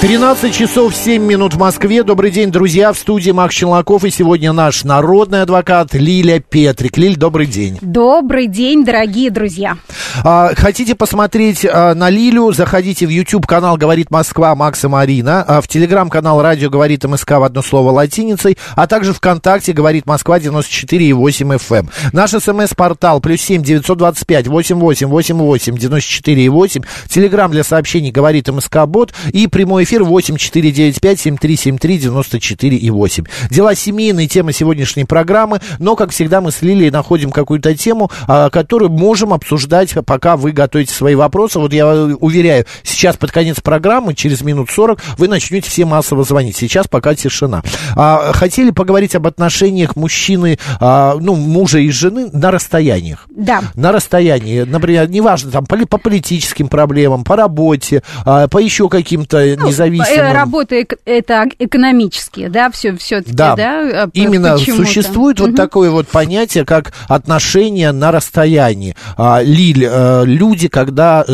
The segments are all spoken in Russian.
13 часов 7 минут в Москве. Добрый день, друзья. В студии Макс Челноков. И сегодня наш народный адвокат Лиля Петрик. Лиль, добрый день. Добрый день, дорогие друзья. А, хотите посмотреть а, на Лилю? Заходите в YouTube-канал «Говорит Москва» Макса Марина. А, в Телеграм-канал «Радио говорит МСК» в одно слово латиницей. А также ВКонтакте «Говорит Москва» 94,8 FM. Наш смс-портал плюс семь девятьсот двадцать пять восемь восемь восемь восемь девяносто четыре и восемь. Телеграм для сообщений «Говорит МСК Бот». И прямой эфир 8495-7373-94,8. Дела семейные, тема сегодняшней программы, но, как всегда, мы с Лилией находим какую-то тему, а, которую можем обсуждать, пока вы готовите свои вопросы. Вот я уверяю, сейчас под конец программы, через минут 40, вы начнете все массово звонить. Сейчас пока тишина. А, хотели поговорить об отношениях мужчины, а, ну, мужа и жены на расстояниях. Да. На расстоянии, например, неважно, там, по, по политическим проблемам, по работе, а, по еще каким-то Ну, независимым... э, Работа эк- это экономические, да, все, все-таки, Да, да? э, именно почему-то. существует вот Мгм. такое вот понятие, как отношения на расстоянии. А, Лиль, э, люди, когда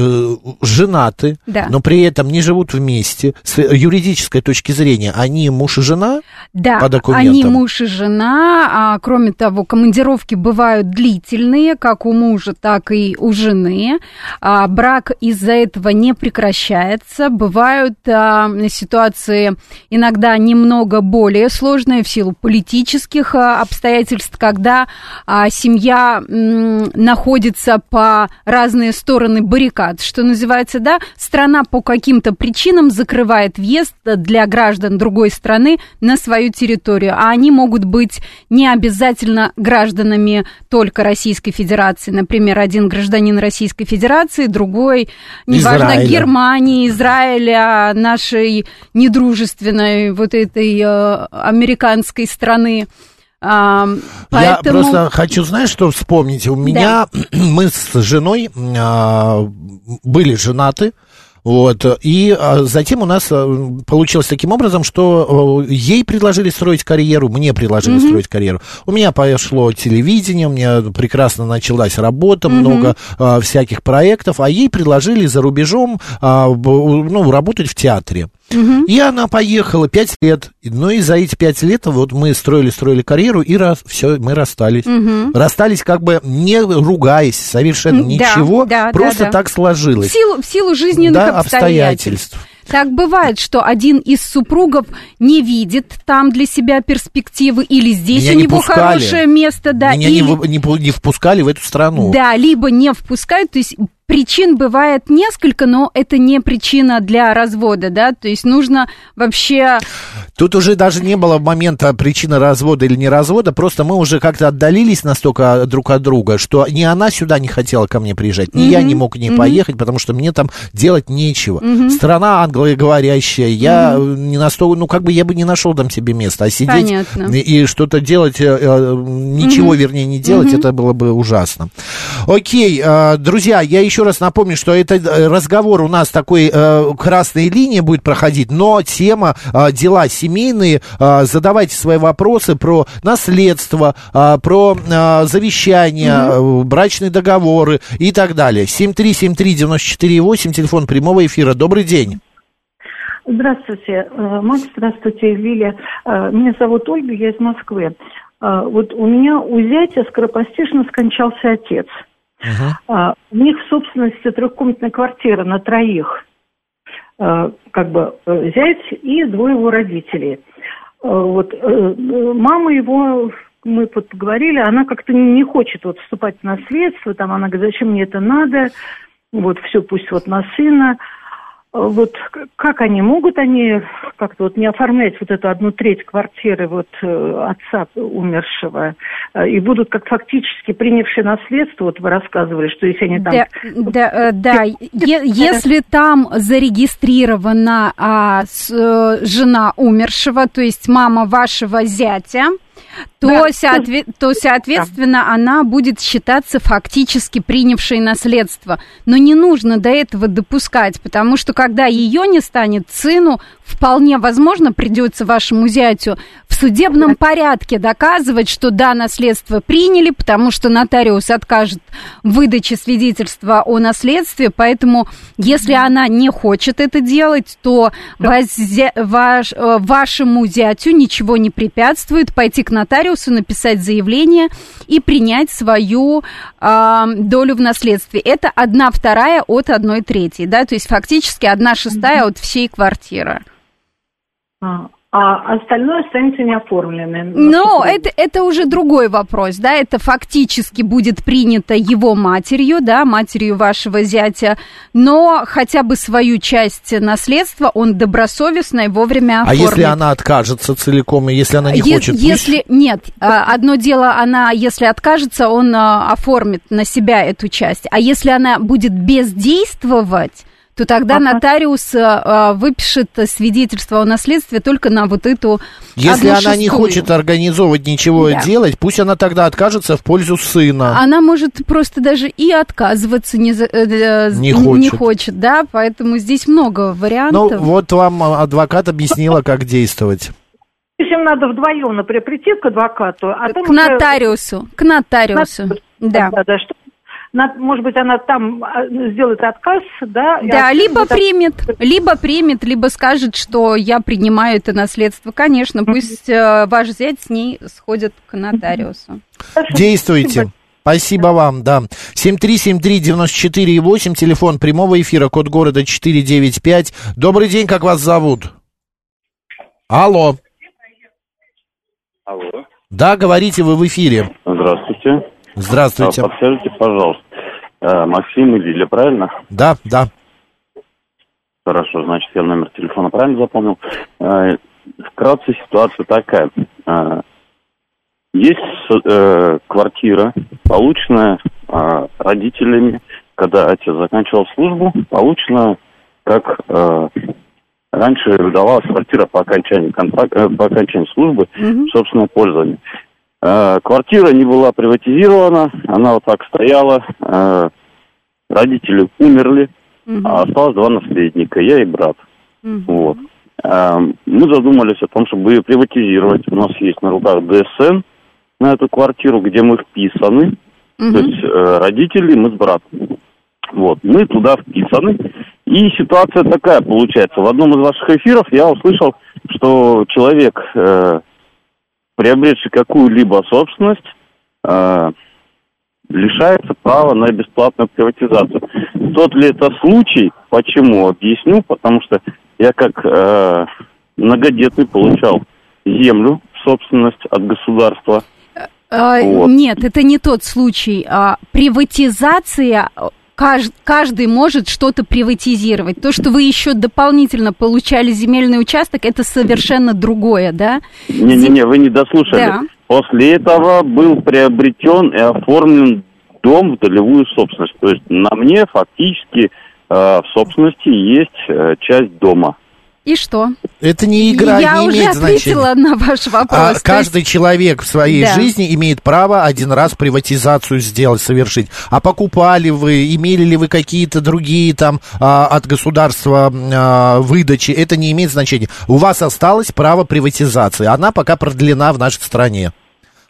женаты, Да. но при этом не живут вместе, с юридической точки зрения, они муж и жена Да, по документам? они муж и жена, а кроме того, командировки бывают длительные, как у мужа, так и у жены. А, брак из-за этого не прекращается. Бывают а, ситуации иногда немного более сложные в силу политических а, обстоятельств, когда а, семья находится по разные стороны баррикад, что называется, да, страна по каким-то причинам закрывает въезд для граждан другой страны на свою территорию, а они могут быть не обязательно гражданами только Российской Федерации. Например, один гражданин Российской Федерации, другой, неважно, Израиля. Германии, Израиля, нашей недружественной вот этой э, американской страны. А, Я поэтому... просто хочу, знаешь, что вспомнить? У меня, мы с женой а, были женаты, вот, и а, затем у нас а, получилось таким образом, что а, ей предложили строить карьеру, мне предложили строить карьеру. У меня пошло телевидение, у меня прекрасно началась работа, много а, всяких проектов, а ей предложили за рубежом, а, ну, работать в театре. И она поехала пять лет. Ну и за эти пять лет вот мы строили, строили карьеру, и раз, все, мы расстались. Расстались как бы не ругаясь, совершенно да, ничего, да, да, просто да. так В сложилось. силу, в силу жизненных Да, обстоятельств. обстоятельств. Так бывает, что один из супругов не видит там для себя перспективы, или здесь Меня у не него пускали. хорошее место, да, Меня или, не, не не впускали в эту страну. да, либо не впускают, то есть причин бывает несколько, но это не причина для развода, да, то есть нужно вообще Тут уже даже не было момента причины развода или не развода, просто мы уже как-то отдалились настолько друг от друга, что ни она сюда не хотела ко мне приезжать, ни я не мог к ней поехать, потому что мне там делать нечего. Страна англоговорящая, я не настолько, ну как бы я бы не нашел там себе места, а сидеть Понятно. и, и что-то делать, э, э, ничего, вернее, не делать, это было бы ужасно. Окей, э, друзья, я еще раз напомню, что это э, разговор у нас такой э, красной линии будет проходить, но тема э, дела семейные, э, задавайте свои вопросы про наследство, э, про э, завещание, э, брачные договоры и так далее. 7373948, телефон прямого эфира. Добрый день. Здравствуйте, э, Макс, здравствуйте, Лилия. Э, Меня зовут Ольга, я из Москвы. Вот у меня у зятя скоропостижно скончался отец. А, У них в собственности трехкомнатная квартира на троих. Э, Как бы э, зять и двое его родителей. Э, Вот мама его, мы поговорили, она как-то не хочет вот вступать в наследство, там она говорит, зачем мне это надо, вот все пусть вот на сына. Вот как они могут они как-то вот не оформлять вот эту одну треть квартиры вот э, отца умершего э, и будут как фактически принявшие наследство, вот вы рассказывали, что если они там... Да, да, э, да. Если там зарегистрирована а, с- жена умершего, то есть мама вашего зятя, то, да. соотве- то соответственно, да. она будет считаться фактически принявшей наследство. Но не нужно до этого допускать, потому что когда ее не станет, сыну вполне возможно придется вашему зятю в судебном порядке доказывать, что да, наследство приняли, потому что нотариус откажет в выдаче свидетельства о наследстве, поэтому если она не хочет это делать, то возя- ваш, э, вашему зятю ничего не препятствует пойти к нотариусу, написать заявление и принять свою э, долю в наследстве. Это одна вторая от одной третьей, да, то есть фактически одна шестая от всей квартиры. А, а остальное останется неоформленным. Но это, это уже другой вопрос, да, это фактически будет принято его матерью, да, матерью вашего зятя, но хотя бы свою часть наследства он добросовестно и вовремя оформит. А если она откажется целиком, и если она не е- хочет? Если, пусть... нет, а, одно дело, она, если откажется, он а, оформит на себя эту часть, а если она будет бездействовать, то тогда ага. нотариус а, выпишет свидетельство о наследстве только на вот эту Если она шестую. не хочет организовывать ничего да. делать, пусть она тогда откажется в пользу сына. Она может просто даже и отказываться не, э, не, хочет. не хочет, да, поэтому здесь много вариантов. Ну, вот вам адвокат объяснила, как действовать. Если им надо вдвоем, например, прийти к адвокату, а к нотариусу, к нотариусу, да. Да, да, что может быть, она там а, сделает отказ, да? Да, либо будет... примет, либо примет, либо скажет, что я принимаю это наследство. Конечно, пусть э, ваш зять с ней сходит к нотариусу. Действуйте. Спасибо вам, да. 7373948, телефон прямого эфира, код города 495. Добрый день, как вас зовут? Алло. Алло. Да, говорите, вы в эфире. Здравствуйте. Здравствуйте. А, подскажите, пожалуйста, э, Максим и Лиля, правильно? Да, да. Хорошо, значит, я номер телефона правильно запомнил. Э, вкратце ситуация такая. Э, есть квартира, полученная родителями, когда отец заканчивал службу, получена как раньше выдавалась квартира по окончании контракта, по окончании службы угу. собственное пользование. Э, квартира не была приватизирована, она вот так стояла. Э, родители умерли, угу. а осталось два наследника, я и брат. Угу. Вот. Э, мы задумались о том, чтобы ее приватизировать. У нас есть на руках ДСН на эту квартиру, где мы вписаны. Угу. То есть родители, мы с братом. Вот, мы туда вписаны. И ситуация такая получается. В одном из ваших эфиров я услышал, что человек приобретший какую-либо собственность, э, лишается права на бесплатную приватизацию. Тот ли это случай? Почему? Объясню, потому что я как э, многодетный получал землю в собственность от государства. А, вот. Нет, это не тот случай. А, приватизация каждый может что-то приватизировать. То, что вы еще дополнительно получали земельный участок, это совершенно другое, да? Не-не-не, вы не дослушали. Да. После этого был приобретен и оформлен дом в долевую собственность. То есть на мне фактически э, в собственности есть э, часть дома. И что? Это не игра, Я не имеет значения. Я уже ответила на ваш вопрос. А, каждый есть... человек в своей да. жизни имеет право один раз приватизацию сделать, совершить. А покупали вы, имели ли вы какие-то другие там а, от государства а, выдачи, это не имеет значения. У вас осталось право приватизации. Она пока продлена в нашей стране.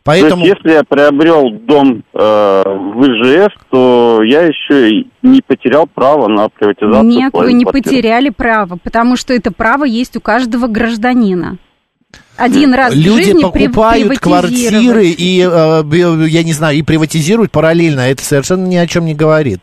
Поэтому... То есть, если я приобрел дом э, в ИЖС, то я еще и не потерял право на приватизацию. Нет, вы не квартиры. потеряли право, потому что это право есть у каждого гражданина. Один раз Люди в жизни покупают квартиры и, э, я не знаю, и приватизируют параллельно. Это совершенно ни о чем не говорит.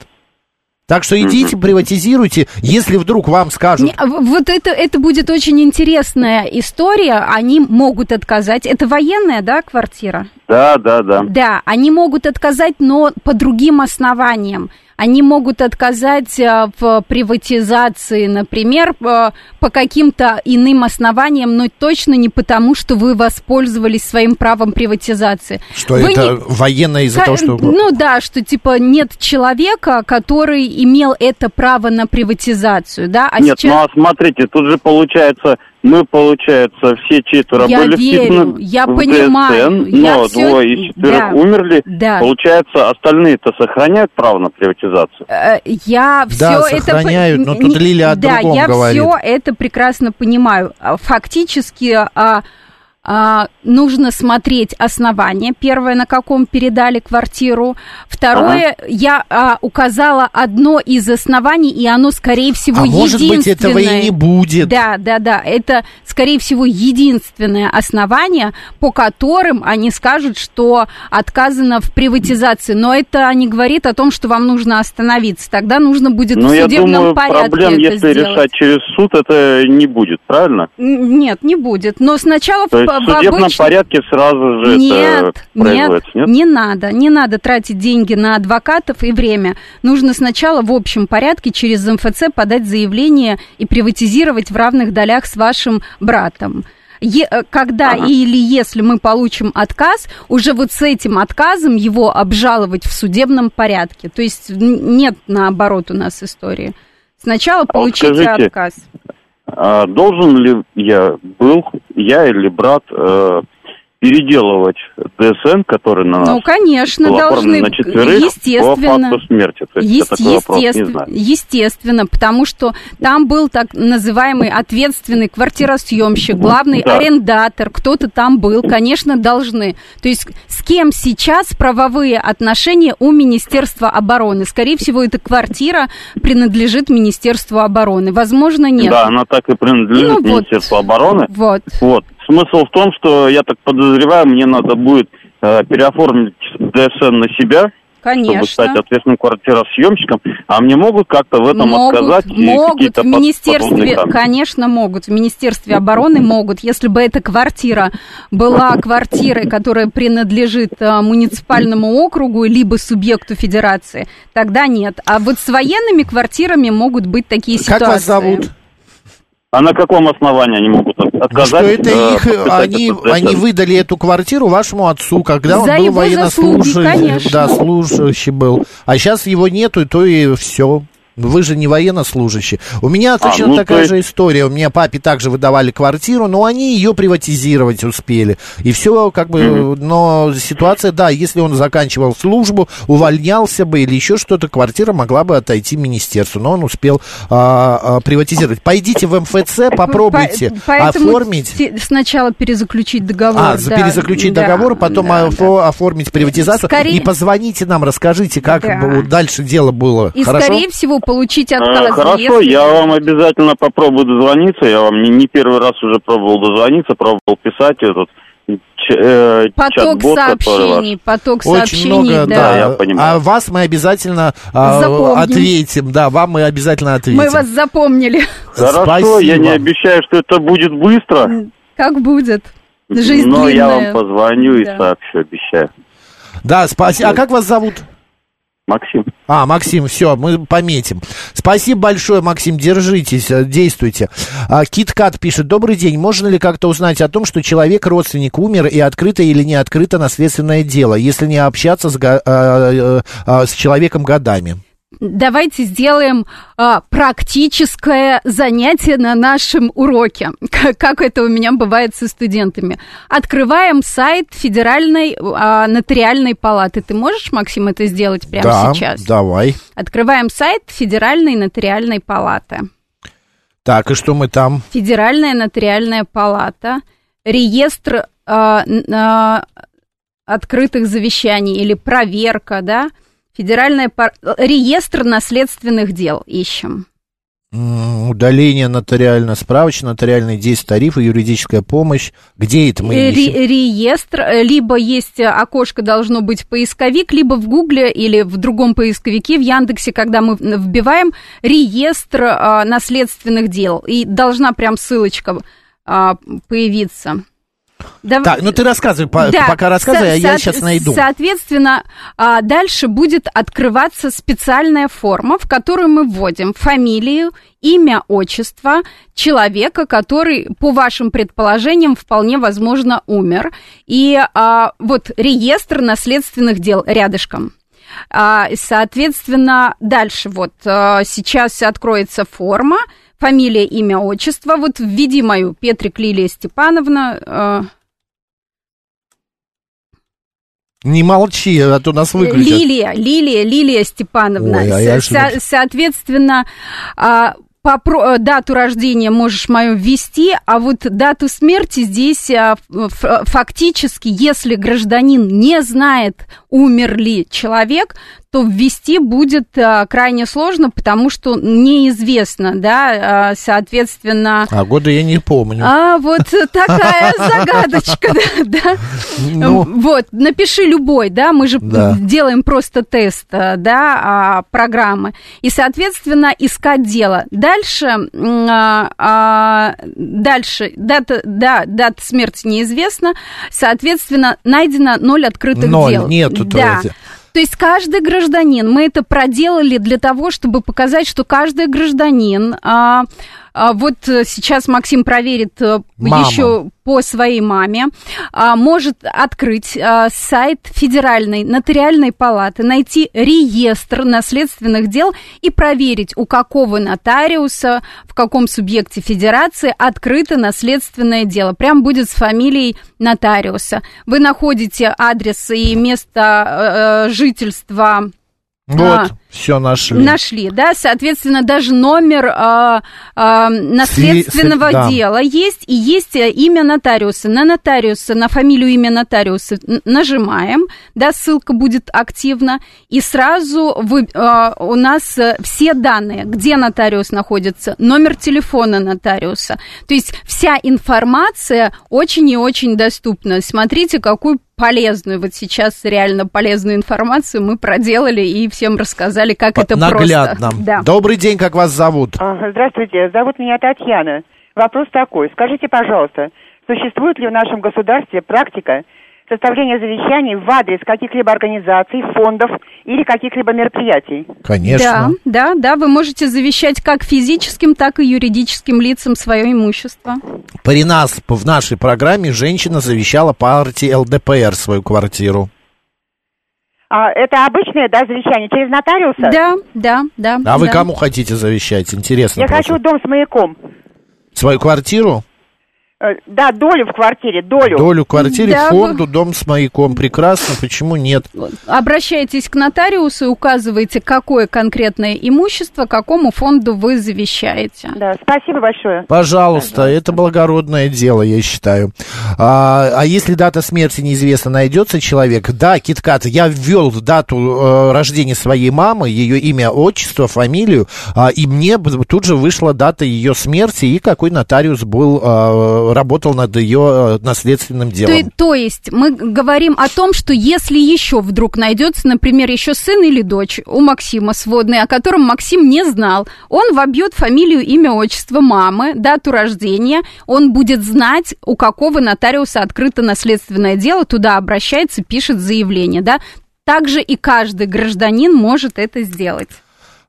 Так что идите, приватизируйте, если вдруг вам скажут... Не, вот это, это будет очень интересная история, они могут отказать. Это военная, да, квартира? Да, да, да. Да, они могут отказать, но по другим основаниям они могут отказать э, в приватизации, например, э, по каким-то иным основаниям, но точно не потому, что вы воспользовались своим правом приватизации. Что вы это не... военное из-за того, что... Ну да, что типа нет человека, который имел это право на приватизацию, да? А нет, сейчас... ну а смотрите, тут же получается мы, получается, все четверо Я были верю, вписаны я в понимаю, ДСН, я но всё- двое из четверых да, умерли. да. Получается, остальные-то сохраняют право на приватизацию? Э, Я все Да, это... сохраняют, но тут Лилия о Да, другом я говорит. все это прекрасно понимаю. А, Фактически а, нужно смотреть основания. Первое, на каком передали квартиру. Второе, я а, указала одно из оснований, и оно, скорее всего, А может быть, этого и единственное. не будет. Да, да, да. Это, скорее всего, единственное основание, по которым они скажут, что отказано в приватизации. Но это не говорит о том, что вам нужно остановиться. Тогда нужно будет Ну, в я судебном думаю, порядке проблем, это если сделать. решать через суд, это не будет, правильно? Нет, не будет. Но сначала То в, в судебном обычном- порядке сразу же нет, это нет, нет? не надо, не надо тратить деньги на адвокатов и время. Нужно сначала в общем порядке через МФЦ подать заявление и приватизировать в равных долях с вашим братом. Е- э, когда Ага. или если мы получим отказ, уже вот с этим отказом его обжаловать в судебном порядке. То есть нет наоборот у нас истории. Сначала А вот получите скажите, отказ. А должен ли я был, я или брат, э, переделывать ДСН, который на нас Ну, конечно, был должны, на четверых по естественно. факту смерти? То есть Есть- я такой вопрос не естественно, знаю. естественно, потому что там был так называемый ответственный квартиросъемщик, главный Да. арендатор, кто-то там был, конечно, должны. То есть с кем сейчас правовые отношения у Министерства обороны? Скорее всего, эта квартира принадлежит Министерству обороны. Возможно, нет. Да, она так и принадлежит Ну, вот. Министерству обороны. Вот. Вот. Смысл в том, что я так подозреваю, мне надо будет э, переоформить ДСН на себя, чтобы Конечно. стать ответственным квартиросъемщиком, а мне могут как-то в этом могут, отказать и могут какие-то в министерстве, конечно, могут. В министерстве обороны могут. Если бы эта квартира была квартирой, которая принадлежит э, муниципальному округу либо субъекту федерации, тогда нет. А вот с военными квартирами могут быть такие ситуации. Как вас зовут? А на каком основании они могут от- отказать? что это э, их, они, они выдали эту квартиру вашему отцу, когда он За был его военнослужащий, заслуги, конечно. да, служащий был. А сейчас его нету, и то и все. Вы же не военнослужащий. У меня точно ну, такая то же история. У меня папе также выдавали квартиру, но они ее приватизировать успели. И все как бы... Но ситуация, да, если он заканчивал службу, увольнялся бы или еще что-то, квартира могла бы отойти министерству. Но он успел а, а, приватизировать. Пойдите в МФЦ, попробуйте По- оформить. сначала перезаключить договор. А, да, перезаключить да, договор, потом да, офо- да. оформить приватизацию. Скорее- И позвоните нам, расскажите, как Да. бы дальше дело было. И, Хорошо? скорее всего, получить Э, отказ. Хорошо, если- я вам обязательно попробую дозвониться. Я вам не, не первый раз уже пробовал дозвониться, пробовал писать этот ч- э, Поток сообщений, поток Очень сообщений, много, да. да. я понимаю. А вас мы обязательно а, Запомним. ответим. Да, вам мы обязательно ответим. Мы вас запомнили. Хорошо, Спасибо. я не обещаю, что это будет быстро, Как будет? Жизнь но я вам длинная. позвоню и Да. сообщу, обещаю. Да, спасибо. А как вас зовут? Максим. А, Максим, все, мы пометим. Спасибо большое, Максим, держитесь, э, действуйте. А, Киткат пишет, добрый день, можно ли как-то узнать о том, что человек, родственник, умер, и открыто или не открыто наследственное дело, если не общаться с, э, э, э, с человеком годами? Давайте сделаем а, практическое занятие на нашем уроке, как, как это у меня бывает со студентами. Открываем сайт Федеральной а, нотариальной палаты. Ты можешь, Максим, это сделать прямо да, сейчас? давай. Открываем сайт Федеральной нотариальной палаты. Так, и что мы там? Федеральная нотариальная палата, реестр а, а, открытых завещаний или проверка, да, Федеральная пар- реестр наследственных дел ищем. Удаление нотариально справочно, нотариальные действия, тарифы, юридическая помощь. Где это мы Э, ищем? ре- реестр, э, либо есть окошко, должно быть поисковик, либо в Гугле или в другом поисковике, в Яндексе, когда мы вбиваем реестр а, наследственных дел, и должна прям ссылочка а, появиться. Дав- Так, ну ты рассказывай, Да, пока рассказывай, а я сейчас найду. Соответственно, а, дальше будет открываться специальная форма, в которую мы вводим фамилию, имя, отчество человека, который, по вашим предположениям, вполне возможно умер. И а, вот реестр наследственных дел рядышком. А, соответственно, дальше вот а, сейчас откроется форма, фамилия, имя, отчество. Вот введи мою Петрик Лилия Степановна. Не молчи, а то нас выключат. Лилия, Лилия, Лилия Степановна. Ой, а я Со- соответственно, а, по про- дату рождения можешь мою ввести, а вот дату смерти здесь а, фактически, если гражданин не знает, умер ли человек, то ввести будет а, крайне сложно, потому что неизвестно, да, а, соответственно... А года я не помню. А вот такая загадочка, да. Ну. Вот, напиши любой, да, мы же делаем просто тест, а, да, а, программы. И, соответственно, искать дело. Дальше, дальше, дата, да, дата смерти неизвестна, соответственно, найдено ноль открытых Ноль, дел. нету, то да. То есть каждый гражданин, мы это проделали для того, чтобы показать, что каждый гражданин, а, вот э, сейчас Максим проверит э, Мама. еще по своей маме, а, может открыть а, сайт Федеральной нотариальной палаты, найти реестр наследственных дел и проверить, у какого нотариуса, в каком субъекте федерации открыто наследственное дело. Прям будет с фамилией нотариуса. Вы находите адрес и место э, жительства Вот, а. все нашли. Нашли, да, соответственно, даже номер а, а, наследственного Сли- да. дела есть, и есть э, имя нотариуса. На нотариуса, на фамилию, имя нотариуса нажимаем, да, ссылка будет активна, и сразу вы, а, у нас э, все данные, где нотариус находится, номер телефона нотариуса. То есть вся информация очень и очень доступна. Смотрите, какую полезную, вот сейчас реально полезную информацию мы проделали и всем рассказали, как это Наглядно. просто. Да. Добрый день, как вас зовут? А, Здравствуйте, зовут меня Татьяна. Вопрос такой. Скажите, пожалуйста, существует ли в нашем государстве практика составления завещаний в адрес каких-либо организаций, фондов или каких-либо мероприятий? Конечно. Да, да, да, вы можете завещать как физическим, так и юридическим лицам свое имущество. При нас, в нашей программе, женщина завещала партии ЛДПР свою квартиру. А это обычное, да, завещание через нотариуса? Да, да, да. А вы да. кому хотите завещать? Интересно Я просто. хочу дом с маяком. Свою квартиру? Э, Да, долю в квартире, долю. Долю квартире, Да, фонду, дом с маяком. Прекрасно, почему нет? Обращайтесь к нотариусу и указывайте, какое конкретное имущество, какому фонду вы завещаете. Да, спасибо большое. Пожалуйста, это благородное дело, я считаю. А, а если дата смерти неизвестна, найдется человек? Да, Киткат, я ввел дату э, рождения своей мамы, ее имя, отчество, фамилию, а, и мне тут же вышла дата ее смерти и какой нотариус был, э, работал над ее э, наследственным То, делом. и- то есть мы говорим о том, что если еще вдруг найдется, например, еще сын или дочь у Максима сводный, о котором Максим не знал, он вобьет фамилию, имя, отчество мамы, дату рождения, он будет знать, у какого нотариуса открыто наследственное дело, туда обращается, пишет заявление, да. Также и каждый гражданин может это сделать.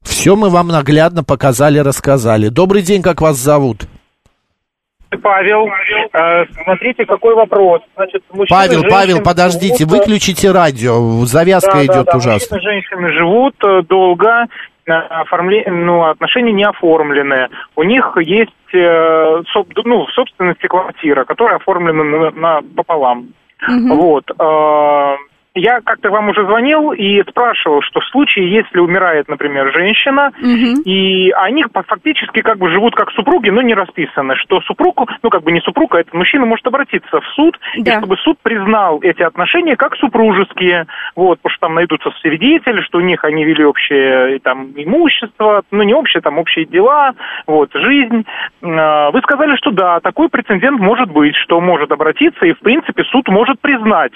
Все мы вам наглядно показали, рассказали. Добрый день, как вас зовут? Павел, э, смотрите, какой вопрос. Значит, мужчины, Павел, женщины Павел, подождите, живут, выключите радио, завязка да, идет да, да, ужасно. Мужчины и женщины живут э, долго, э, оформле... ну, отношения не оформлены. У них есть э, соб- ну, в собственности квартира, которая оформлена на, на- пополам. Вот. э, Я как-то вам уже звонил и спрашивал, что в случае, если умирает, например, женщина, и они фактически как бы живут как супруги, но не расписаны, что супругу, ну как бы не супруг, а этот мужчина может обратиться в суд, Да. и чтобы суд признал эти отношения как супружеские, вот, потому что там найдутся свидетели, что у них они вели общее там имущество, ну не общее, там общие дела, вот, жизнь. А, Вы сказали, что да, такой прецедент может быть, что может обратиться, и в принципе суд может признать,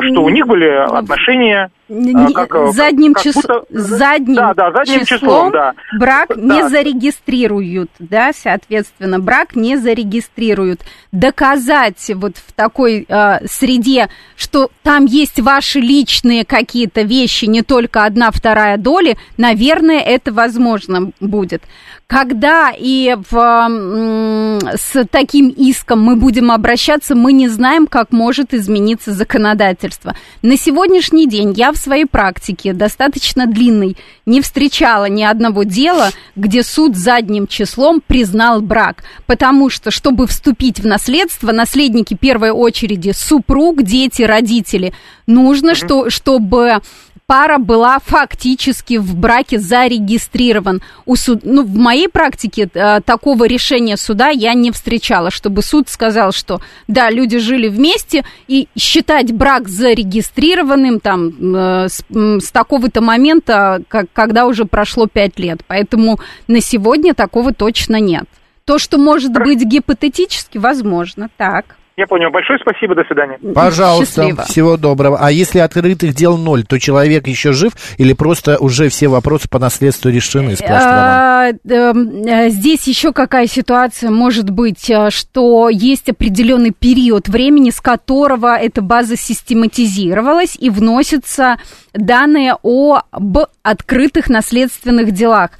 что у них были отношения Не- а, как, э, задним, как чис- будто- задним, Да, да, задним числом, числом да. брак Да. не зарегистрируют, да, соответственно, брак не зарегистрируют. Доказать вот в такой э, среде, что там есть ваши личные какие-то вещи, не только одна вторая доли, наверное, это возможно будет. Когда и в, м, с таким иском мы будем обращаться, мы не знаем, как может измениться законодательство. На сегодняшний день я в своей практике, достаточно длинной, не встречала ни одного дела, где суд задним числом признал брак. Потому что, чтобы вступить в наследство, наследники первой очереди супруг, дети, родители, нужно, что, чтобы пара была фактически в браке зарегистрирован. У суд... ну, в моей практике э, такого решения суда я не встречала, чтобы суд сказал, что да, люди жили вместе, и считать брак зарегистрированным там э, с, с такого-то момента, как, когда уже прошло пять лет. Поэтому на сегодня такого точно нет. То, что может быть гипотетически, возможно, так. Я понял. Большое спасибо. До свидания. Пожалуйста, Счастливо. всего доброго. А если открытых дел ноль, то человек еще жив или просто уже все вопросы по наследству решены? А, эм, э, Здесь еще какая ситуация может быть, э, что есть определенный период времени, с которого эта база систематизировалась и вносятся данные об открытых наследственных делах.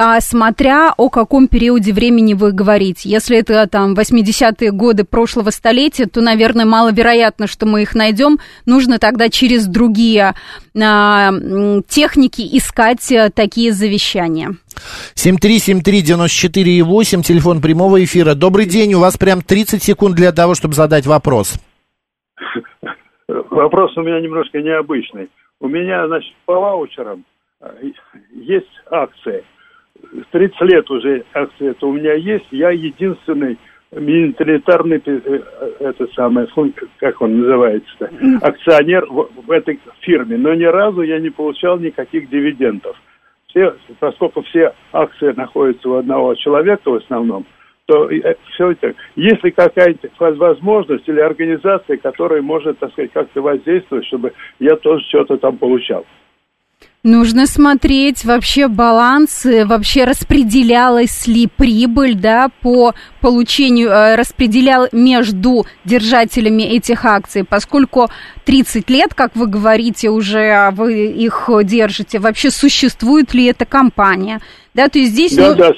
А, смотря о каком периоде времени вы говорите. Если это там 80-е годы прошлого столетия, то, наверное, маловероятно, что мы их найдем. Нужно тогда через другие а, техники искать э, такие завещания. 7373948, телефон прямого эфира. Добрый день, у вас прям 30 секунд для того, чтобы задать вопрос. Вопрос у меня немножко необычный. У меня, значит, по ваучерам э, есть акции. 30 лет уже акции это у меня есть. Я единственный милитарный, э, это самое, как он называется акционер в, в этой фирме. Но ни разу я не получал никаких дивидендов. Все, поскольку все акции находятся у одного человека в основном, то все это, есть ли какая-то возможность или организация, которая может, так сказать, как-то воздействовать, чтобы я тоже что-то там получал? Нужно смотреть вообще баланс, вообще распределялась ли прибыль, да, по получению, э, распределял между держателями этих акций, поскольку 30 лет, как вы говорите, уже вы их держите, вообще существует ли эта компания, да, то есть здесь... Да, ну, да,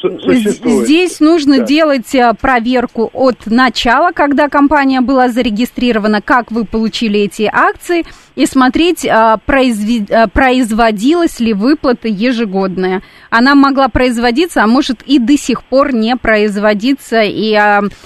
существует. Здесь нужно Да. делать а, проверку от начала, когда компания была зарегистрирована, как вы получили эти акции, и смотреть, произве- а, производилась ли выплата ежегодная. Она могла производиться, а может и до сих пор не производиться. И,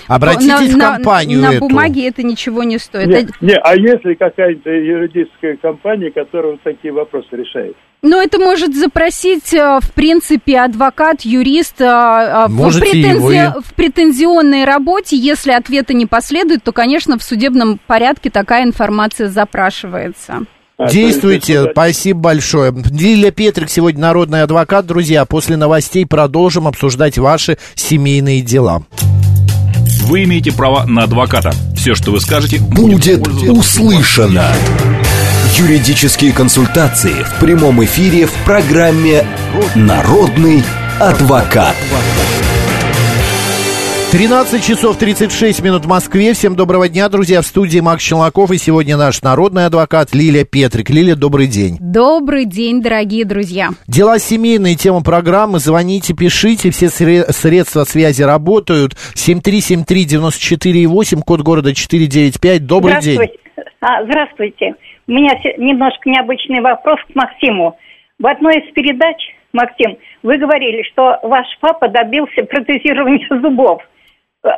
Обратитесь на, в компанию на, на эту. бумаге это ничего не стоит. Не, не, а если какая-то юридическая компания, которая вот такие вопросы решает? Но это может запросить, э, в принципе, адвокат, юрист э, э, в, Можете и претензи- в претензионной работе. Если ответа не последует, то, конечно, в судебном порядке такая информация запрашивается. А, Действуйте, спасибо большое. Лилия Петрик сегодня народный адвокат. Друзья, после новостей продолжим обсуждать ваши семейные дела. Вы имеете право на адвоката. Все, что вы скажете, Будет пользоваться- услышано. Юридические консультации в прямом эфире в программе «Народный адвокат». 13 часов 36 минут в Москве. Всем доброго дня, друзья. В студии Макс Челноков. И сегодня наш народный адвокат Лилия Петрик. Лилия, добрый день. Добрый день, дорогие друзья. Дела семейные, тема программы. Звоните, пишите. Все сре- средства связи работают. 7373948, код города 495. Добрый день. Здравствуйте. А, здравствуйте. У меня немножко необычный вопрос к Максиму. В одной из передач, Максим, вы говорили, что ваш папа добился протезирования зубов. Э,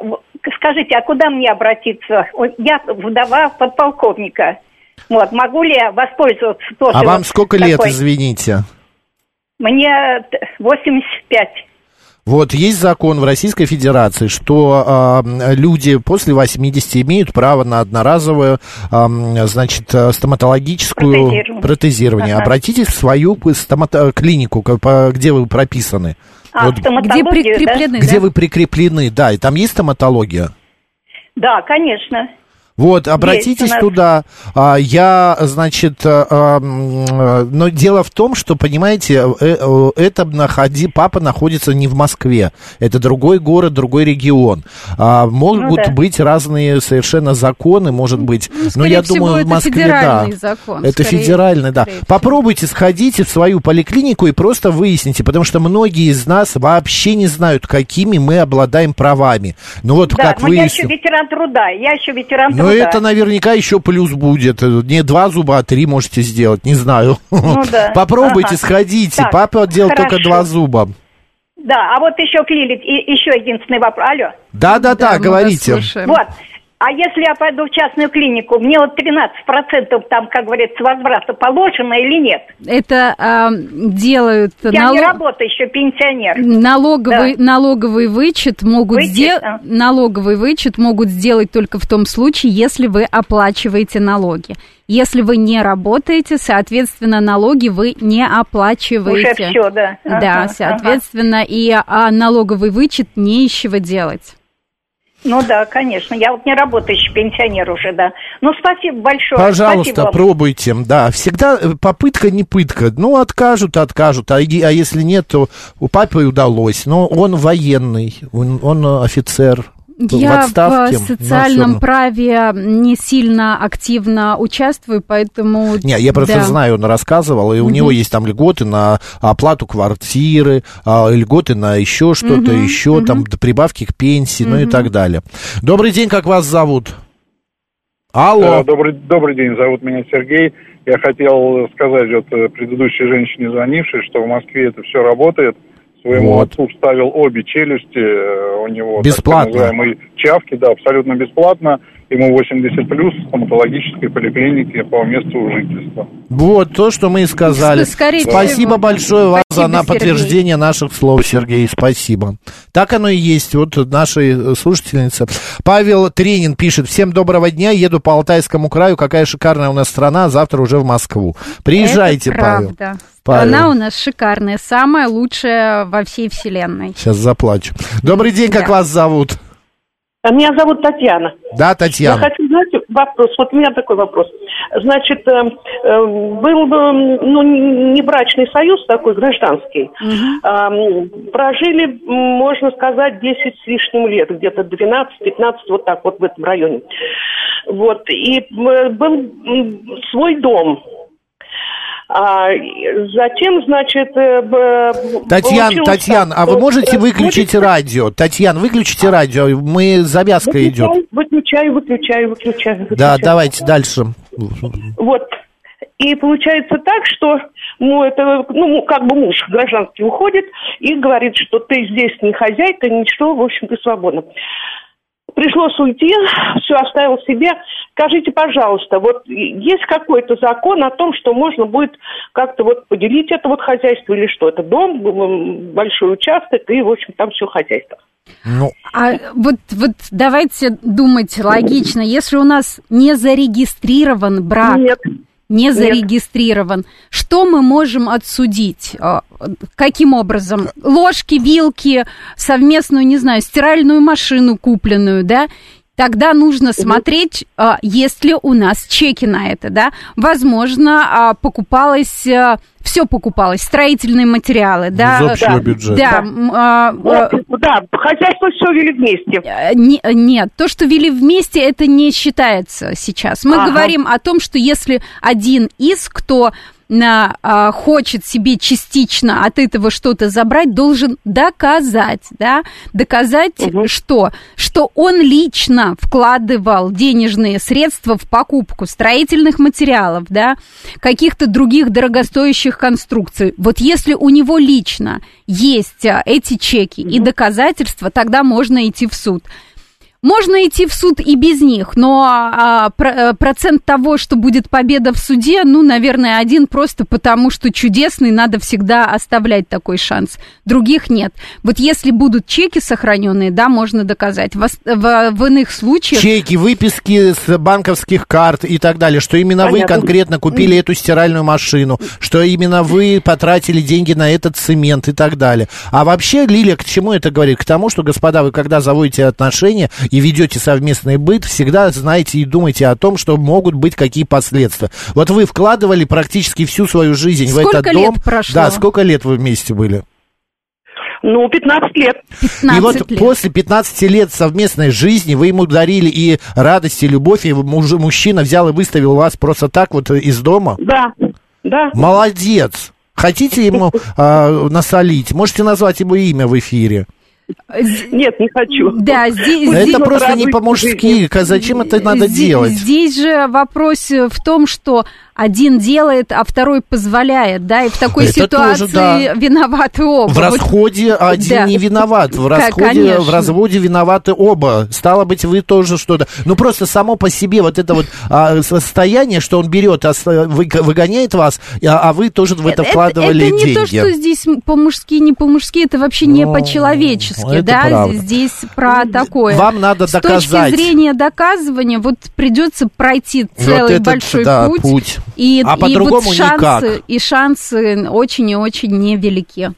Скажите, а куда мне обратиться? Я вдова подполковника. Вот, могу ли я воспользоваться тоже? А вам сколько лет, такой? извините? Мне т- 85. Вот есть закон в Российской Федерации, что а, люди после 80 имеют право на одноразовую, а, м, значит, э, стоматологическую Протезирование. протезирование. Ага. Обратитесь в свою стомато- клинику, ка- по- где вы прописаны. А, Вот Где прикреплены, где да? вы прикреплены, да, и там есть стоматология. Да конечно. Вот, обратитесь нас. туда. А, я, значит, м, э, но дело в том, что, понимаете, э, э, это находи, папа находится не в Москве. Это другой город, другой регион. А, могут Ну да. быть разные совершенно законы, может быть. Ну, но я всего, думаю, в Москве, да. закон, Это скорее- федеральный, да. скорее. Попробуйте, сходите в свою поликлинику и просто выясните, потому что многие из нас вообще не знают, какими мы обладаем правами. Ну вот, Да, как но я еще выяснилось. ветеран труда. Я еще ветеран Ну Ну, это наверняка еще плюс будет. Не два зуба, а три можете сделать, не знаю. Ну, да. Попробуйте, Ага. сходите. Так, Папа делал только два зуба. Да, а вот еще к Лиле, и, еще единственный вопрос. Алло. Да-да-да, говорите. Вот. А если я пойду в частную клинику, мне вот 13% там, как говорится, возврата положено или нет? Это а, делают Я нало- не работаю еще, пенсионер. Налоговый, Да. налоговый вычет могут Вычет, сделать а. налоговый вычет могут сделать только в том случае, если вы оплачиваете налоги. Если вы не работаете, соответственно, налоги вы не оплачиваете. Уже всё, да. Ага, да, ага. соответственно, и а, налоговый вычет не из чего делать. Ну да, конечно. Я вот не работающий пенсионер уже, да. Ну, спасибо большое. Пожалуйста, Спасибо пробуйте. Да, всегда э, попытка не пытка. Ну, откажут, откажут. А, а если нет, то у папы удалось. Но он военный, он, он офицер. В Я отставке, в но социальном праве не сильно активно участвую, поэтому... Не, я просто да. знаю, он рассказывал, и у Мгм. него есть там льготы на оплату квартиры, а, льготы на еще что-то, Мгм, еще там д- прибавки к пенсии, ну и так далее. Добрый день, как вас зовут? Алло. Э, Добрый, добрый день, зовут меня Сергей. Я хотел сказать вот э, предыдущей женщине, звонившей, что в Москве это все работает. Своему Вот. отцу вставил обе челюсти, э, у него так Бесплатно. называемые чавки, да, абсолютно бесплатно. Ему 80 плюс в стоматологической поликлинике по месту жительства. Вот то, что мы и сказали. Скорее Спасибо всего. большое вам Спасибо, за на подтверждение наших слов, Сергей. Спасибо. Так оно и есть. Вот нашей э, слушательница. Павел Тренин пишет. Всем доброго дня. Еду по Алтайскому краю. Какая шикарная у нас страна. Завтра уже в Москву. Приезжайте, Это Павел. правда. Павел. Страна у нас шикарная, самая лучшая во всей вселенной. Сейчас заплачу. Добрый день, как Да. вас зовут? А Меня зовут Татьяна. Да, Я Татьяна. хочу, знаете, вопрос. Вот у меня такой вопрос. Значит, э, э, был бы, м, ну, не брачный союз такой, гражданский. М, прожили, можно сказать, 10 с лишним лет, где-то 12-15, вот так вот в этом районе. Вот. И э, был свой дом. А, затем, значит... э, Татьяна, получилось Татьяна, так, а вы можете выключить радио? Татьяна, выключите радио. Мы завязка идет. Выключаю, выключаю, выключаю, выключаю. Да, давайте дальше. Вот. И получается так, что ну, это, ну, как бы муж гражданский уходит и говорит, что ты здесь не хозяйка, ничего, в общем, ты свободна. Пришлось уйти, все оставил себе. Скажите, пожалуйста, вот есть какой-то закон о том, что можно будет как-то вот поделить это вот хозяйство или что? Это дом, большой участок и, в общем, там все хозяйство. Ну, А вот, вот давайте думать логично. Если у нас не зарегистрирован брак, не Нет. зарегистрирован, что мы можем отсудить? А, Каким образом? Ложки, вилки, совместную, не знаю, стиральную машину купленную, да? Тогда нужно смотреть, а, есть ли у нас чеки на это, да? Возможно, а, покупалось, все покупалось, строительные материалы, да? Из общего бюджета. Да, м, а, Вот, да, хозяйство все вели вместе. Э, не- нет, то, что вели вместе, это не считается сейчас. Мы Ага. говорим о том, что если один из, кто на, а, хочет себе частично от этого что-то забрать, должен доказать, да, доказать, что, что он лично вкладывал денежные средства в покупку строительных материалов, да, каких-то других дорогостоящих конструкций. Вот если у него лично есть а, эти чеки и доказательства, тогда можно идти в суд. Можно идти в суд и без них, но а, про- э, процент того, что будет победа в суде, ну, наверное, один просто потому, что чудесный, надо всегда оставлять такой шанс. Других нет. Вот если будут чеки сохраненные, да, можно доказать. В, в- в иных случаях... Чеки, выписки с банковских карт и так далее, что именно вы Понятно. конкретно купили эту стиральную машину, что именно вы потратили деньги на этот цемент и так далее. А вообще, Лилия, к чему это говорит? К тому, что, господа, вы когда заводите отношения и ведете совместный быт, всегда знаете и думаете о том, что могут быть какие последствия. Вот вы вкладывали практически всю свою жизнь в Сколько этот лет дом. прошло? Да, сколько лет вы вместе были? Ну, 15 лет. И вот после 15 лет совместной жизни вы ему дарили и радость, и любовь, и муж- мужчина взял и выставил вас просто так вот из дома? Да, да. Молодец! Хотите ему а, насолить? Можете назвать его имя в эфире? Нет, не хочу. Да, здесь... Это здесь- просто не по-мужски. Зачем это надо Здесь- делать? Здесь же вопрос в том, что один делает, а второй позволяет, да, и в такой Это тоже, ситуации да. виноваты оба. В Вот- расходе один Да. не виноват. В расходе, конечно. в разводе виноваты оба. Стало быть, вы тоже что-то. Ну просто само по себе вот это вот а, состояние, что он берет, ос- вы- выгоняет вас, а, а вы тоже в это, вкладывали это не деньги. то, что здесь по-мужски, не по-мужски, это вообще не Ну, по-человечески, да, правда. здесь про такое. Вам надо С доказать. точки зрения доказывания, вот придется пройти Вот целый этот, большой да, путь, путь. И, А и по-другому вот шансы, никак. и шансы очень и очень невелики.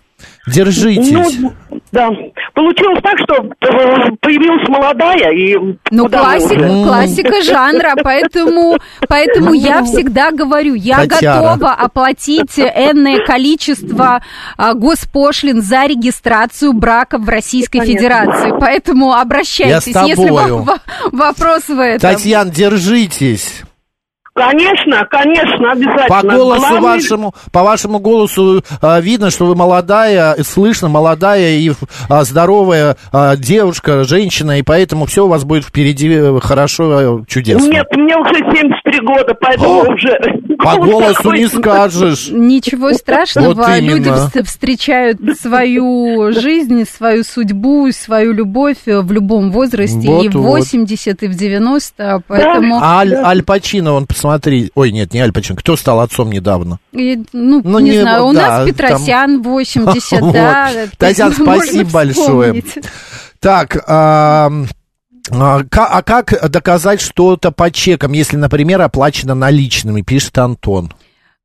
Держитесь. Ну, да. Получилось так, что э, появилась молодая и... Ну, классика, уже? классика жанра, поэтому, поэтому я всегда говорю, я Татьяна. готова оплатить энное количество а, госпошлин за регистрацию брака в Российской Конечно. Федерации. Поэтому обращайтесь, Я с если во- вопрос в этом. Татьяна, держитесь. Конечно, конечно, обязательно. По голосу Главное- вашему, по вашему голосу а, видно, что вы молодая, слышно, молодая и а, здоровая а, девушка, женщина, и поэтому все у вас будет впереди э, хорошо, э, чудесно. Нет, мне уже 73 года, поэтому О, уже... По голос голосу не скажешь. Ничего страшного, Вот люди вс- встречают свою жизнь, свою судьбу, свою любовь э, в любом возрасте, и в Вот-вот. 80, и в 90, поэтому... А Аль, Аль Пачино, он посмотри. Ой, нет, не Аль Пачино. Кто стал отцом недавно? И, ну, Ну, не, не, знаю, у да, нас Петросян 80, да. Татьяна, спасибо большое. Так, а, а как доказать что-то по чекам, если, например, оплачено наличными, пишет Антон?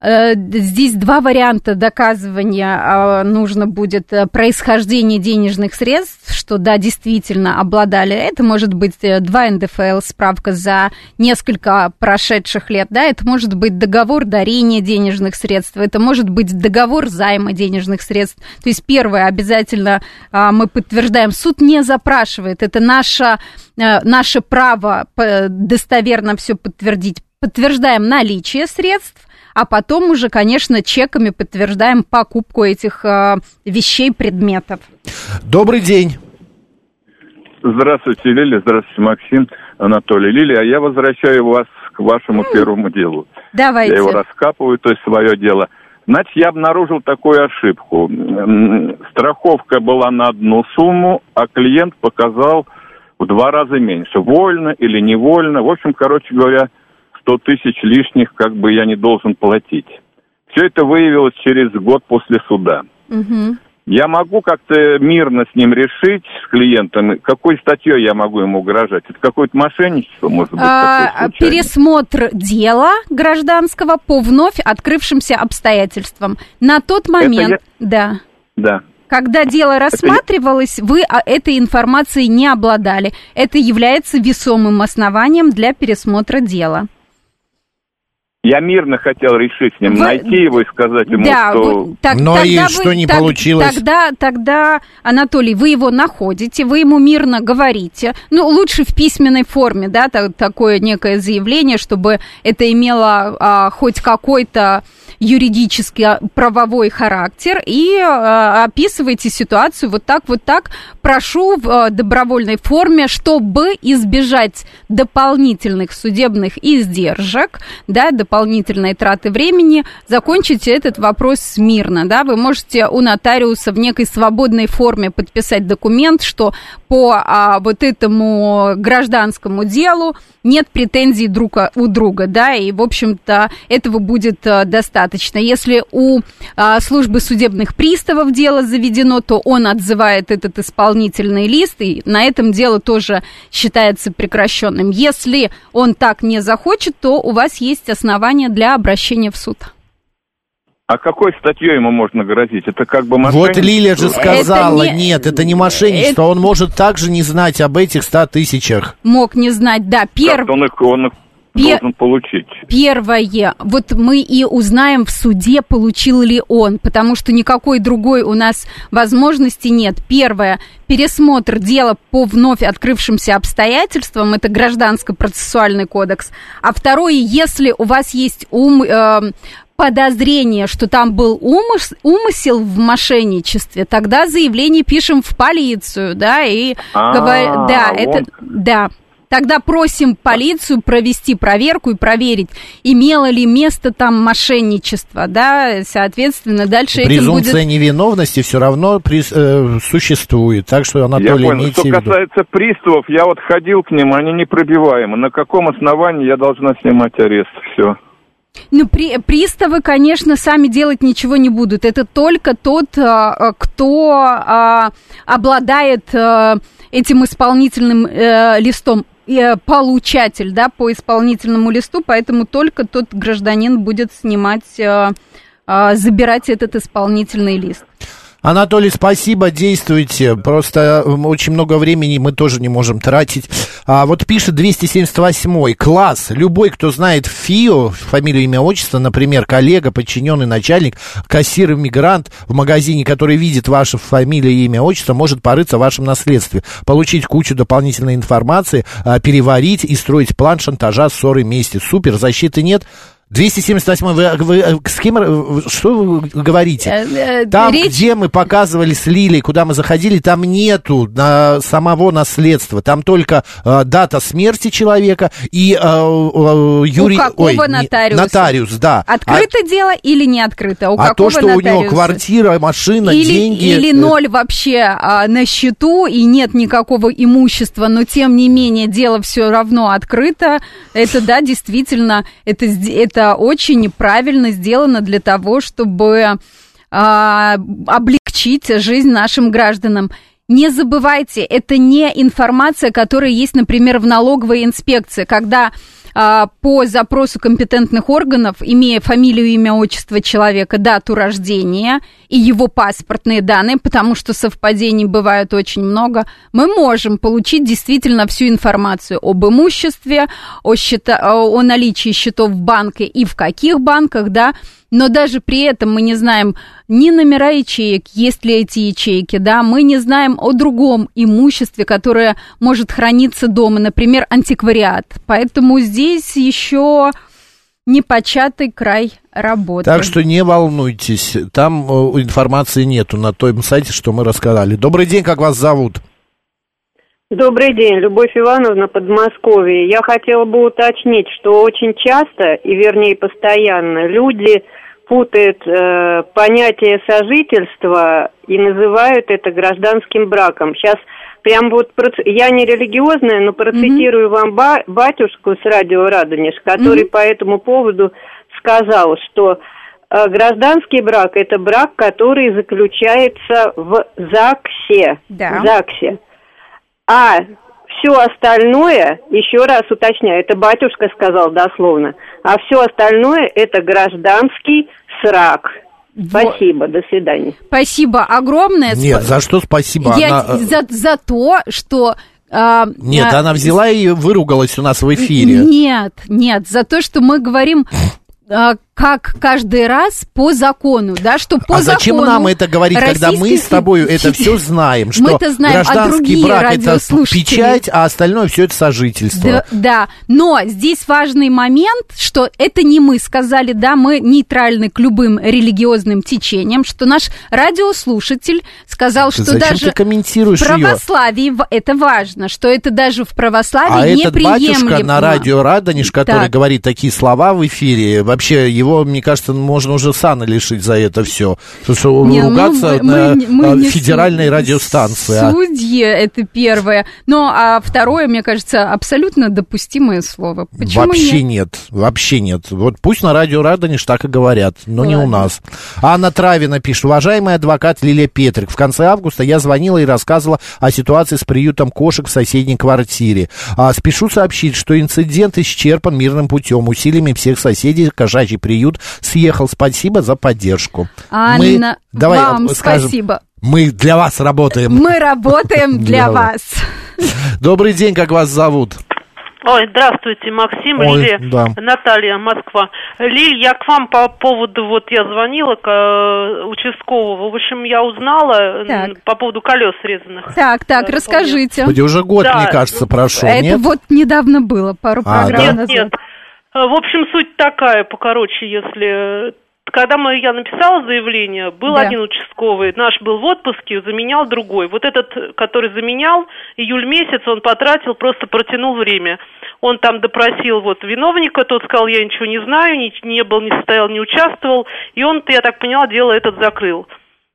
Э, Здесь два варианта доказывания а, нужно будет э, происхождение денежных средств, что да, действительно обладали. Это может быть э, два НДФЛ, справка за несколько прошедших лет, да, это может быть договор дарения денежных средств, это может быть договор займа денежных средств. То есть первое обязательно а, мы подтверждаем, суд не запрашивает, это наше, наше право достоверно все подтвердить. Подтверждаем наличие средств, а потом уже, конечно, чеками подтверждаем покупку этих э, вещей, предметов. Добрый день. Здравствуйте, Лилия. Здравствуйте, Максим, Анатолий. Лилия, а я возвращаю вас к вашему первому делу. Давайте. Я его раскапываю, то есть свое дело. Значит, я обнаружил такую ошибку. Страховка была на одну сумму, а клиент показал в два раза меньше. Вольно или невольно. В общем, короче говоря, 100 тысяч лишних как бы я не должен платить. Все это выявилось через год после суда. Мгм. Я могу как-то мирно с ним решить, с клиентом, какой статьей я могу ему угрожать? Это какое-то мошенничество, может быть, А, пересмотр дела гражданского по вновь открывшимся обстоятельствам. На тот момент, да, Да. когда дело рассматривалось, вы этой информацией не обладали. Это является весомым основанием для пересмотра дела. Я мирно хотел решить с ним, Вы- найти его и сказать ему, Да, что... вот так- Но и тогда что не так- получилось? Тогда, тогда, Анатолий, вы его находите, вы ему мирно говорите, ну, лучше в письменной форме, да, та- такое некое заявление, чтобы это имело а, хоть какой-то юридический а, правовой характер, и а, описывайте ситуацию вот так, вот так, прошу в а, добровольной форме, чтобы избежать дополнительных судебных издержек, да, дополнительной траты времени, закончите этот вопрос мирно, да, вы можете у нотариуса в некой свободной форме подписать документ, что по а, вот этому гражданскому делу нет претензий друг у друга, да, и, в общем-то, этого будет а, достаточно. Если у а, службы судебных приставов дело заведено, то он отзывает этот исполнительный лист, и на этом дело тоже считается прекращенным. Если он так не захочет, то у вас есть основания для обращения в суд. А какой статьей ему можно грозить? Это как бы Вот мошенничество? Лилия же сказала, Это не- нет, это не мошенничество, он может также не знать об этих 100 тысячах. Мог не знать, да, перв... Как-то он их, он их Пе- должен получить. Первое, вот мы и узнаем в суде, получил ли он, потому что никакой другой у нас возможности нет. Первое, пересмотр дела по вновь открывшимся обстоятельствам, это гражданско-процессуальный кодекс. А второе, если у вас есть ум, э, подозрение, что там был умыс- умысел в мошенничестве, тогда заявление пишем в полицию, да, и А, говор- да, это, да. Тогда просим полицию провести проверку и проверить, имело ли место там мошенничество, да, соответственно, дальше этим Презумпция будет... невиновности все равно прис- э, существует. Так что, Я Анатолий, понял. имейте Что касается приставов, я вот ходил к ним, они непробиваемы. На каком основании я должна снимать арест? Все. Ну, при- приставы, конечно, сами делать ничего не будут. Это только тот, а, а, кто а, обладает этим исполнительным э, листом, э, получатель, да, по исполнительному листу, поэтому только тот гражданин будет снимать, а, а, забирать этот исполнительный лист. Анатолий, спасибо, действуйте. Просто очень много времени мы тоже не можем тратить. А, вот пишет 278-й. Класс. Любой, кто знает ФИО, фамилию, имя, отчество, например, коллега, подчиненный начальник, кассир, иммигрант в магазине, который видит вашу фамилию, имя, отчество, может порыться в вашем наследстве, получить кучу дополнительной информации, а, переварить и строить план шантажа, ссоры, мести. Супер, защиты нет. 278 вы, вы э, с кем, э, что вы говорите? Э, Там, речь- где мы показывали с Лилей, куда мы заходили, там нету а, самого наследства. Там только а, дата смерти человека и а, а, Юрий... у какого ой, нотариуса? нотариус, да. Открыто дело или не открыто? У А, а то, что у него нотариуса? квартира, машина, или, деньги... или ноль вообще а, на счету и нет никакого имущества, но тем не менее дело все равно открыто. Это да, действительно, это, сд- это очень правильно сделано для того, чтобы а, облегчить жизнь нашим гражданам. Не забывайте, это не информация, которая есть, например, в налоговой инспекции, когда по запросу компетентных органов, имея фамилию, имя, отчество человека, дату рождения и его паспортные данные, потому что совпадений бывает очень много, мы можем получить действительно всю информацию об имуществе, о, счета, о наличии счетов в банке и в каких банках, да, но даже при этом мы не знаем ни номера ячеек, есть ли эти ячейки, да, мы не знаем о другом имуществе, которое может храниться дома, например, антиквариат. Поэтому здесь еще непочатый край работы. Так что не волнуйтесь, там э, информации нету на том сайте, что мы рассказали. Добрый день, как вас зовут? Добрый день, Любовь Ивановна, Подмосковье. Я хотела бы уточнить, что очень часто, и вернее постоянно, люди путают э, понятие сожительства и называют это гражданским браком. Сейчас прям вот, я не религиозная, но процитирую вам ба- батюшку с радио Радонеж, который Мгм. по этому поводу сказал, что э, гражданский брак – это брак, который заключается в ЗАГСе. Да. ЗАГСе. А все остальное, еще раз уточняю, это батюшка сказал дословно, а все остальное это гражданский срак. Спасибо, до свидания. Спасибо огромное. Нет, за что спасибо? Я Она, э, за, за то, что... а, Нет, а, она взяла и выругалась у нас в эфире. Нет, нет, за то, что мы говорим а, как каждый раз по закону, да, что по а зачем закону нам это говорить, когда мы с тобой это все знаем, что Мы-то знаем, а гражданский другие брак это печать, а остальное все это сожительство. Да, да, но здесь важный момент, что это не мы сказали, да, мы нейтральны к любым религиозным течениям, что наш радиослушатель сказал, что Зачем даже ты комментируешь в православии в- это важно, что это даже в православии А этот неприемлемо. батюшка на радио Радонеж, который Так. говорит такие слова в эфире, вообще его, мне кажется, можно уже сана лишить за это все. Потому что Не, ну, ругаться мы- на мы- мы а, не федеральной радиостанции. а. Судьи, это первое. Ну, а второе, мне кажется, абсолютно допустимое слово. Почему Вообще нет? нет? вообще нет. Вот пусть на радио Радонеж так и говорят, но не у Ладно. нас. Анна Травина пишет, уважаемый адвокат Лилия Петрик, в конце августа я звонила и рассказывала о ситуации с приютом кошек в соседней квартире. А, спешу сообщить, что инцидент исчерпан мирным путем, усилиями всех соседей, кошачий приют съехал. Спасибо за поддержку. Мы- Анна, давай вам скажем, спасибо. Мы для вас работаем. Мы работаем для Для вас. Добрый день, как вас зовут? Ой, здравствуйте, Максим, Ой, Лилия, да. Наталья, Москва. Лиль, я к вам по поводу, вот я звонила к э, участковому, в общем, я узнала Так. по поводу колес срезанных. Так, так, расскажите. Господи, уже год, Да. мне кажется, прошел, Это нет? вот недавно было, пару А, программ да? назад. Нет, Э, В общем, суть такая, покороче, если когда мы, я написала заявление, был Да. один участковый, наш был в отпуске, заменял другой. Вот этот, который заменял, июль месяц он потратил, просто протянул время. Он там допросил вот виновника, тот сказал, я ничего не знаю, не, не был, не состоял, не участвовал. И он, я так поняла, дело этот закрыл.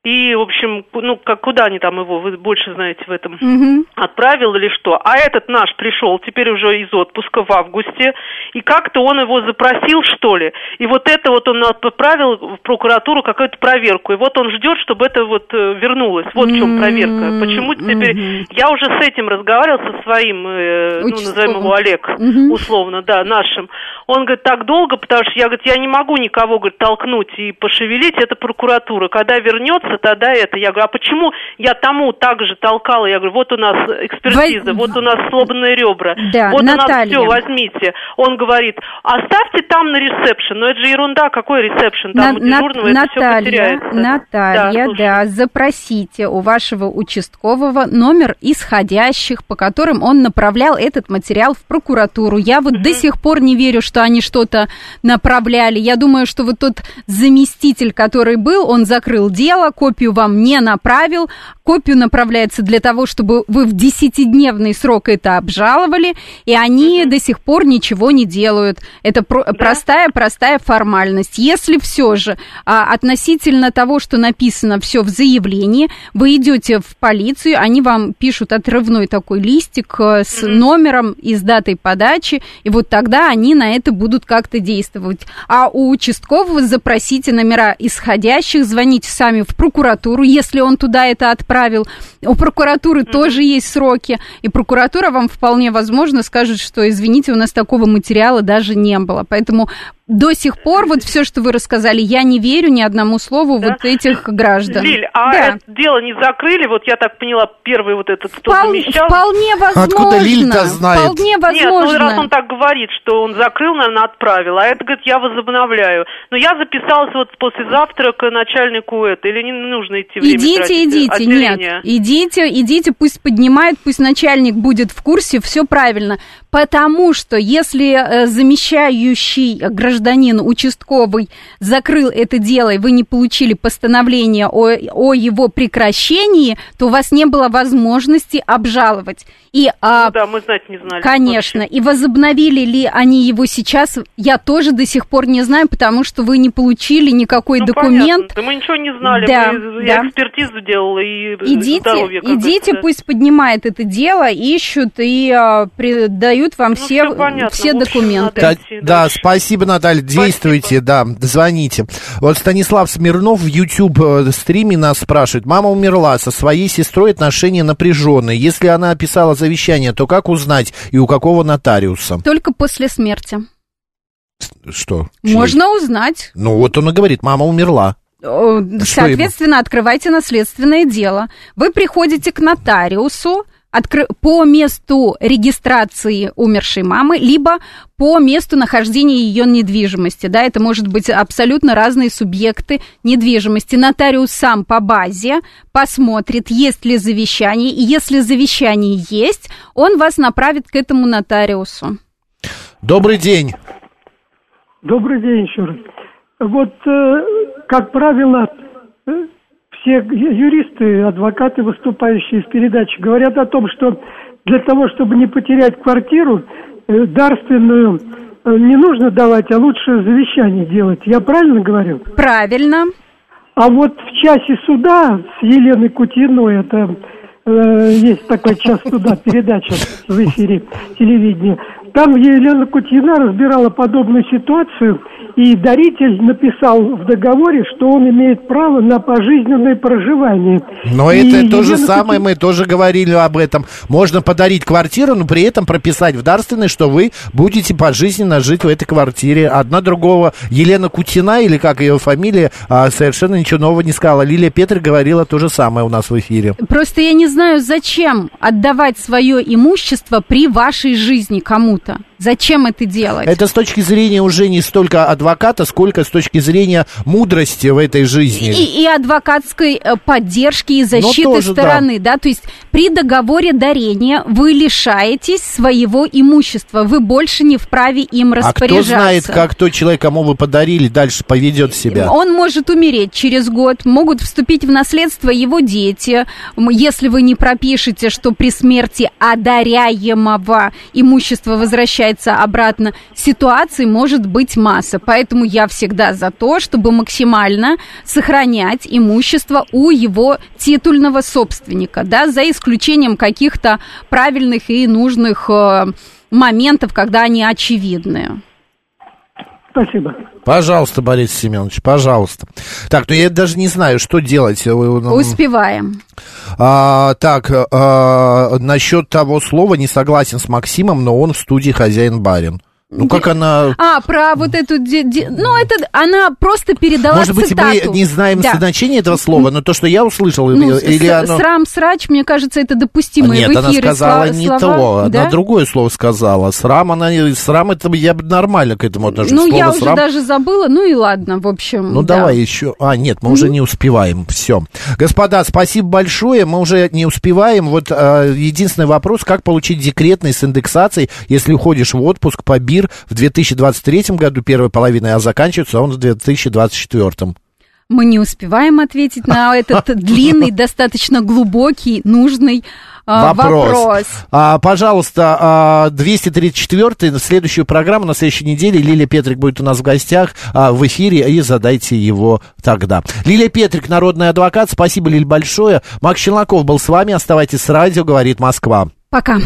И, в общем, ну, как, куда они там его, вы больше знаете в этом, Мгм. отправил или что. А этот наш пришел теперь уже из отпуска в августе, и как-то он его запросил, что ли. И вот это вот он отправил в прокуратуру какую-то проверку. И вот он ждет, чтобы это вот э, вернулось. Вот в чем проверка. Почему теперь... Я уже с этим разговаривал, со своим, э, ну, назовем его Олег, условно, да, нашим. Он говорит, так долго, потому что я, говорит, я не могу никого, говорит, толкнуть и пошевелить, это прокуратура. Когда вернется, тогда это. Я говорю, а почему я тому так же толкала? Я говорю, вот у нас экспертиза, вот у нас сломанные ребра, Да, вот у нас Наталья. все, возьмите. Он говорит, оставьте там на ресепшн. Но это же ерунда, какой ресепшн? Там На- у дежурного На- это все Наталья, потеряется. Наталья, Да, да, запросите у вашего участкового номер исходящих, по которым он направлял этот материал в прокуратуру. Я вот до сих пор не верю, что они что-то направляли. Я думаю, что вот тот заместитель, который был, он закрыл дело, копию вам не направил. Копию направляется для того, чтобы вы в десятидневный срок это обжаловали, и они до сих пор ничего не делают. Это про- простая-простая формальность. Если все же а, относительно того, что написано все в заявлении, вы идете в полицию, они вам пишут отрывной такой листик э, с номером и с датой подачи, и вот тогда они на это будут как-то действовать. А у участкового запросите номера исходящих, звоните сами в прокуратуру, если он туда это отправил. У прокуратуры тоже есть сроки, и прокуратура вам вполне возможно скажет, что, извините, у нас такого материала даже не было. Поэтому до сих пор вот все, что вы рассказали, я не верю ни одному слову вот этих граждан. Лиль, а Да. это дело не закрыли? Вот я так поняла, первый вот этот, кто Впол- замещал. вполне возможно. Откуда Лиль-то знает? Вполне Нет, ну возможно. раз он так говорит, что он закрыл, наверное, отправил, а это, говорит, я возобновляю. Но я записалась вот послезавтра к начальнику это, или не нужно идти время Идите, тратить? идите, Отделение. нет, идите, идите, пусть поднимает, пусть начальник будет в курсе, все правильно. Потому что если э, замещающий гражданин участковый закрыл это дело, и вы не получили постановление о, о его прекращении, то у вас не было возможности обжаловать. И, а, Ну да, мы знать не знали. Конечно. И возобновили ли они его сейчас, я тоже до сих пор не знаю, потому что вы не получили никакой Ну, документ. понятно. Да мы ничего не знали. Да, мы, да. Я экспертизу делала и Идите, здоровье. идите, говорится. пусть поднимает это дело, ищут и а, дают вам все, Ну, понятно. все В общем, документы. Да, да, спасибо, Наталья. Действуйте, да, звоните. Вот Станислав Смирнов в YouTube э, стриме нас спрашивает. Мама умерла, со своей сестрой отношения напряженные. Если она описала завещание, то как узнать и у какого нотариуса? Только после смерти. Что? Можно узнать. Ну, вот он и говорит, мама умерла. Э, Соответственно, открывайте наследственное дело. Вы приходите к нотариусу откры- по месту регистрации умершей мамы, либо по месту нахождения ее недвижимости. Да, это может быть абсолютно разные субъекты недвижимости. Нотариус сам по базе посмотрит, есть ли завещание, и если завещание есть, он вас направит к этому нотариусу. Добрый день. Добрый день еще раз. Вот, э, как правило, все юристы, адвокаты, выступающие в передаче, говорят о том, что для того, чтобы не потерять квартиру, э, дарственную э, не нужно давать, а лучше завещание делать. Я правильно говорю? Правильно. А вот в часе суда с Еленой Кутиной, это э, есть такой час суда, передача в эфире телевидения, там Елена Кутина разбирала подобную ситуацию, и даритель написал в договоре, что он имеет право на пожизненное проживание. Но И это то же Елена самое, мы тоже говорили об этом. Можно подарить квартиру, но при этом прописать в дарственной, что вы будете пожизненно жить в этой квартире. Одна другого, Елена Кутина, или как ее фамилия, а, совершенно ничего нового не сказала. Лилия Петр говорила то же самое у нас в эфире. Просто я не знаю, зачем отдавать свое имущество при вашей жизни кому-то круто. Зачем это делать? Это с точки зрения уже не столько адвоката, сколько с точки зрения мудрости в этой жизни. И, и адвокатской э, поддержки и защиты тоже, стороны, да. То есть при договоре дарения вы лишаетесь своего имущества, вы больше не вправе им а кто распоряжаться. знает, как тот человек, кому вы подарили, дальше поведет себя? Он может умереть через год, могут вступить в наследство его дети, если вы не пропишете, что при смерти одаряемого имущество возвращается обратно. Ситуаций может быть масса, поэтому я всегда за то, чтобы максимально сохранять имущество у его титульного собственника, да, за исключением каких-то правильных и нужных э, моментов, когда они очевидны. Спасибо. Пожалуйста, Борис Семенович, пожалуйста. Так, ну я даже не знаю, что делать. Успеваем. А, так, а, насчет того слова не согласен с Максимом, но он в студии хозяин-барин. Ну, как она... А, про вот эту... Ну, это она просто передала Может быть, цитату. мы не знаем Да. значение этого слова, но то, что я услышал, Ну, или с- оно... Срам, срач, мне кажется, это допустимо Нет, в она эфире. сказала Сла- не слова, то, да? она другое слово сказала. Срам, она, срам, это я бы нормально к этому отношусь. Ну, Слово я уже срам- даже забыла, ну и ладно, в общем. Ну, да. давай еще. А, нет, мы уже не успеваем. Все. Господа, спасибо большое. Мы уже не успеваем. Вот э, единственный вопрос, как получить декретный с индексацией, если уходишь в отпуск по БИР в 2023 году, первой половиной, а заканчивается он в 2024. Мы не успеваем ответить на этот длинный, достаточно глубокий, нужный а, вопрос. А, пожалуйста, а, 234 на следующую программу на следующей неделе Лилия Петрик будет у нас в гостях а, в эфире, и задайте его тогда. Лилия Петрик, народный адвокат, спасибо, Лиль, большое. Макс Челноков был с вами, оставайтесь с радио, говорит Москва. Пока.